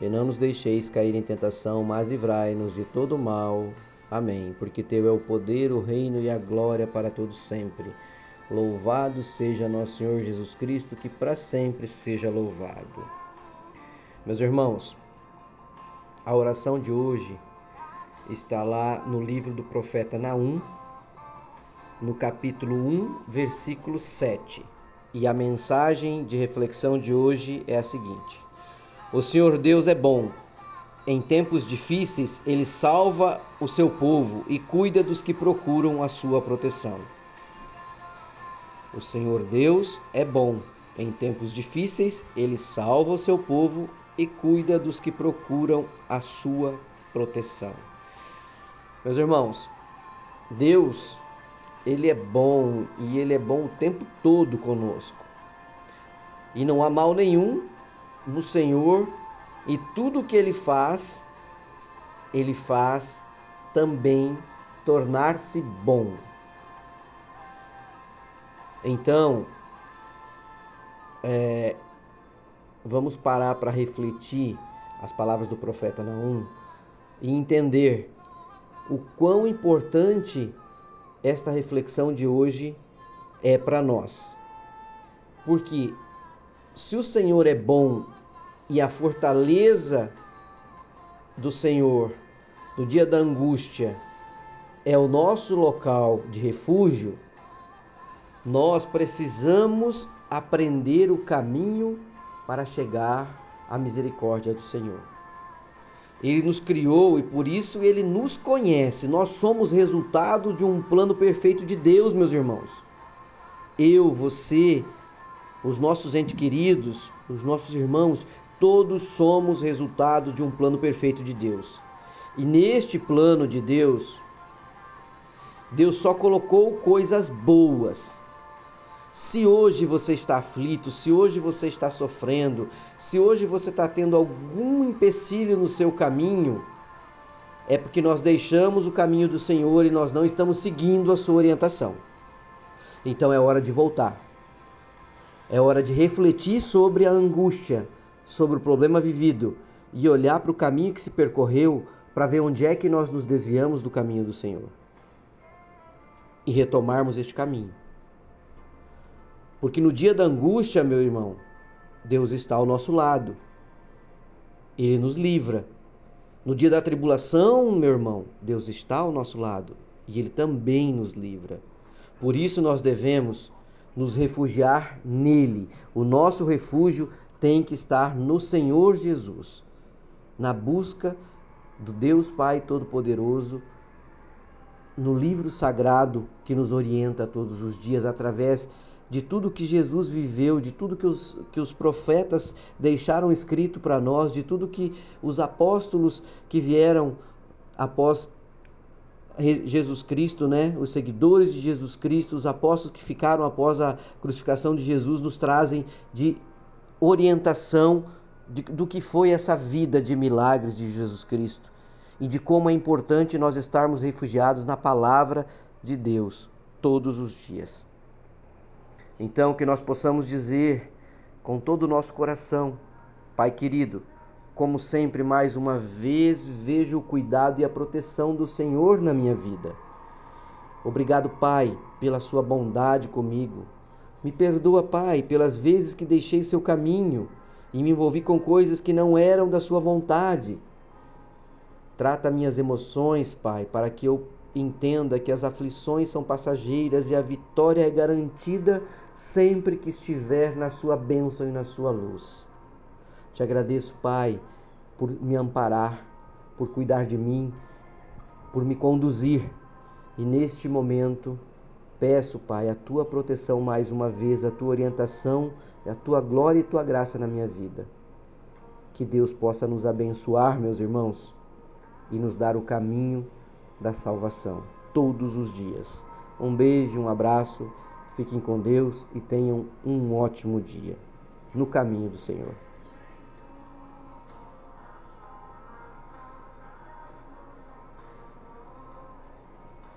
e não nos deixeis cair em tentação, mas livrai-nos de todo mal. Amém. Porque teu é o poder, o reino e a glória para todos sempre. Louvado seja nosso Senhor Jesus Cristo, que para sempre seja louvado. Meus irmãos, a oração de hoje está lá no livro do profeta Naum, no capítulo 1, versículo 7. E a mensagem de reflexão de hoje é a seguinte: o Senhor Deus é bom. Em tempos difíceis, ele salva o seu povo e cuida dos que procuram a sua proteção. O Senhor Deus é bom. Em tempos difíceis, ele salva o seu povo e cuida dos que procuram a sua proteção. Meus irmãos, Deus, ele é bom e ele é bom o tempo todo conosco. E não há mal nenhum no Senhor e tudo que ele faz, ele faz também tornar-se bom. Então, é, vamos parar para refletir as palavras do profeta Naum e entender o quão importante esta reflexão de hoje é para nós. Porque se o Senhor é bom e a fortaleza do Senhor no dia da angústia é o nosso local de refúgio, nós precisamos aprender o caminho para chegar à misericórdia do Senhor. Ele nos criou e por isso ele nos conhece. Nós somos resultado de um plano perfeito de Deus, meus irmãos. Eu, você, os nossos entes queridos, os nossos irmãos, todos somos resultado de um plano perfeito de Deus. E neste plano de Deus, Deus só colocou coisas boas. Se hoje você está aflito, se hoje você está sofrendo, se hoje você está tendo algum empecilho no seu caminho, é porque nós deixamos o caminho do Senhor e nós não estamos seguindo a sua orientação. Então é hora de voltar. É hora de refletir sobre a angústia, sobre o problema vivido e olhar para o caminho que se percorreu para ver onde é que nós nos desviamos do caminho do Senhor e retomarmos este caminho. Porque no dia da angústia, meu irmão, Deus está ao nosso lado. Ele nos livra. No dia da tribulação, meu irmão, Deus está ao nosso lado e ele também nos livra. Por isso nós devemos nos refugiar nele. O nosso refúgio tem que estar no Senhor Jesus, na busca do Deus Pai Todo-Poderoso, no livro sagrado que nos orienta todos os dias através de tudo que Jesus viveu, de tudo que os, que os profetas deixaram escrito para nós, de tudo que os apóstolos que vieram após Jesus Cristo, né? Os seguidores de Jesus Cristo, os apóstolos que ficaram após a crucificação de Jesus nos trazem de orientação de, do que foi essa vida de milagres de Jesus Cristo e de como é importante nós estarmos refugiados na palavra de Deus todos os dias. Então, que nós possamos dizer com todo o nosso coração, Pai querido, como sempre, mais uma vez vejo o cuidado e a proteção do Senhor na minha vida. Obrigado, Pai, pela sua bondade comigo. Me perdoa, Pai, pelas vezes que deixei seu caminho e me envolvi com coisas que não eram da sua vontade. Trata minhas emoções, Pai, para que eu entenda que as aflições são passageiras e a vitória é garantida sempre que estiver na sua bênção e na sua luz. Te agradeço, Pai, por me amparar, por cuidar de mim, por me conduzir. E neste momento, peço, Pai, a tua proteção mais uma vez, a tua orientação, a tua glória e tua graça na minha vida. Que Deus possa nos abençoar, meus irmãos, e nos dar o caminho da salvação todos os dias. Um beijo, um abraço, fiquem com Deus e tenham um ótimo dia no caminho do Senhor.